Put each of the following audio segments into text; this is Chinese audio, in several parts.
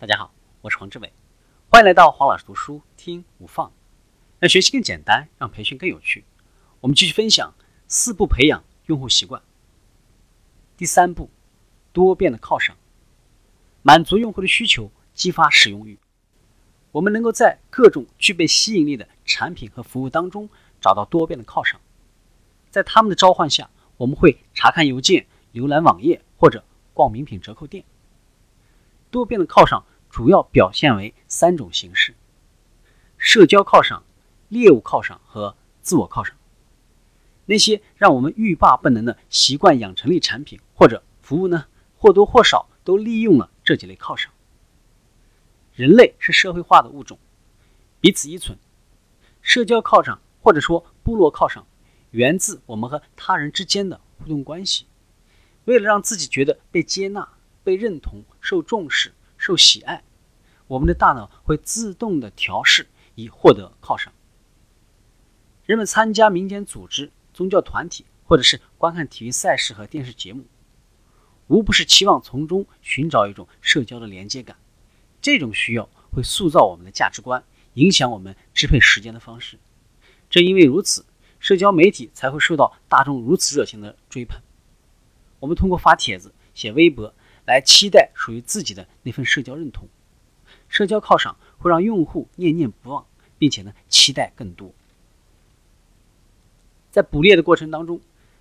大家好，我是黄志伟，欢迎来到黄老师读书听无放，让学习更简单，让培训更有趣。我们继续分享四步培养用户习惯。第三步，多变的犒赏，满足用户的需求，激发使用欲。我们能够在各种具备吸引力的产品和服务当中找到多变的犒赏，在他们的召唤下，我们会查看邮件、浏览网页或者逛名品折扣店。多变的犒赏主要表现为三种形式：社交犒赏、猎物犒赏和自我犒赏。那些让我们欲罢不能的习惯养成类产品或者服务呢，或多或少都利用了这几类犒赏。人类是社会化的物种，彼此依存。社交犒赏或者说部落犒赏，源自我们和他人之间的互动关系。为了让自己觉得被接纳。被认同、受重视、受喜爱，我们的大脑会自动的调试以获得犒赏。人们参加民间组织、宗教团体，或者是观看体育赛事和电视节目，无不是期望从中寻找一种社交的连接感。这种需要会塑造我们的价值观，影响我们支配时间的方式。正因为如此，社交媒体才会受到大众如此热情的追捧。我们通过发帖子、写微博。来期待属于自己的那份社交认同，社交犒赏会让用户念念不忘，并且呢期待更多。在捕猎的过程当中，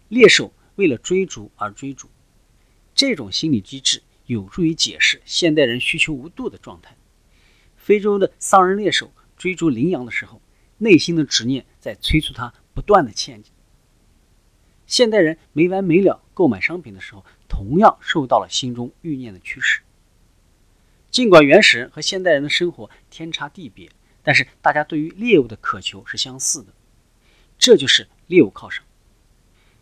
猎手为了追逐而追逐，这种心理机制有助于解释现代人需求无度的状态。非洲的桑人猎手追逐羚羊的时候，内心的执念在催促他不断的前进。现代人没完没了购买商品的时候。同样受到了心中欲念的驱使。尽管原始人和现代人的生活天差地别，但是大家对于猎物的渴求是相似的。这就是猎物犒赏。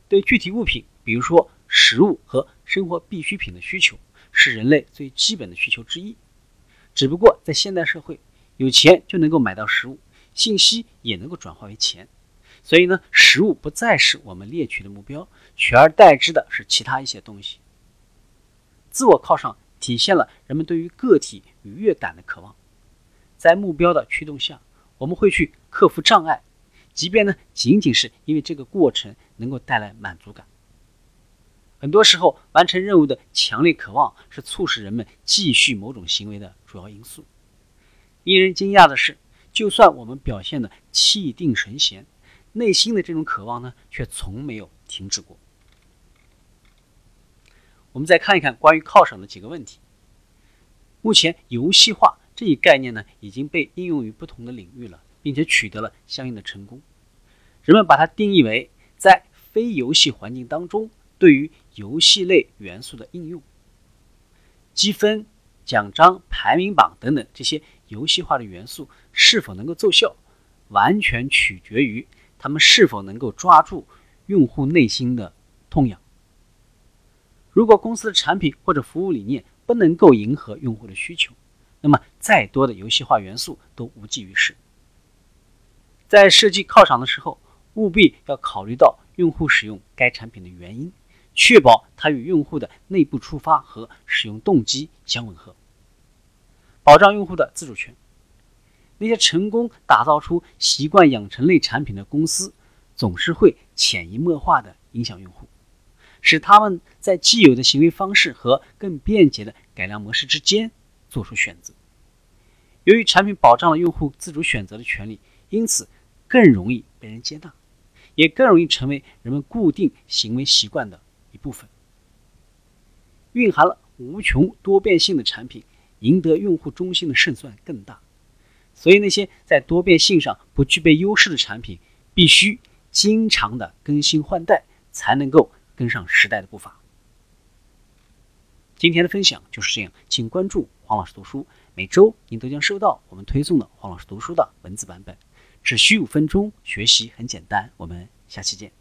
对具体物品，比如说食物和生活必需品的需求，是人类最基本的需求之一。只不过在现代社会，有钱就能够买到食物，信息也能够转化为钱。所以呢，食物不再是我们猎取的目标，取而代之的是其他一些东西。自我犒赏体现了人们对于个体愉悦感的渴望，在目标的驱动下，我们会去克服障碍，即便呢仅仅是因为这个过程能够带来满足感。很多时候，完成任务的强烈渴望是促使人们继续某种行为的主要因素。令人惊讶的是，就算我们表现的气定神闲。内心的这种渴望呢，却从没有停止过。我们再看一看关于犒赏的几个问题。目前，游戏化这一概念呢，已经被应用于不同的领域了，并且取得了相应的成功。人们把它定义为在非游戏环境当中对于游戏类元素的应用。积分、奖章、排名榜等等这些游戏化的元素是否能够奏效，完全取决于。他们是否能够抓住用户内心的痛痒？如果公司的产品或者服务理念不能够迎合用户的需求，那么再多的游戏化元素都无济于事。在设计靠场的时候，务必要考虑到用户使用该产品的原因，确保它与用户的内部出发和使用动机相吻合，保障用户的自主权。那些成功打造出习惯养成类产品的公司，总是会潜移默化地影响用户，使他们在既有的行为方式和更便捷的改良模式之间做出选择。由于产品保障了用户自主选择的权利，因此更容易被人接纳，也更容易成为人们固定行为习惯的一部分。蕴含了无穷多变性的产品，赢得用户中心的胜算更大。所以，那些在多变性上不具备优势的产品，必须经常的更新换代，才能够跟上时代的步伐。今天的分享就是这样，请关注黄老师读书，每周您都将收到我们推送的黄老师读书的文字版本，只需五分钟，学习很简单。我们下期见。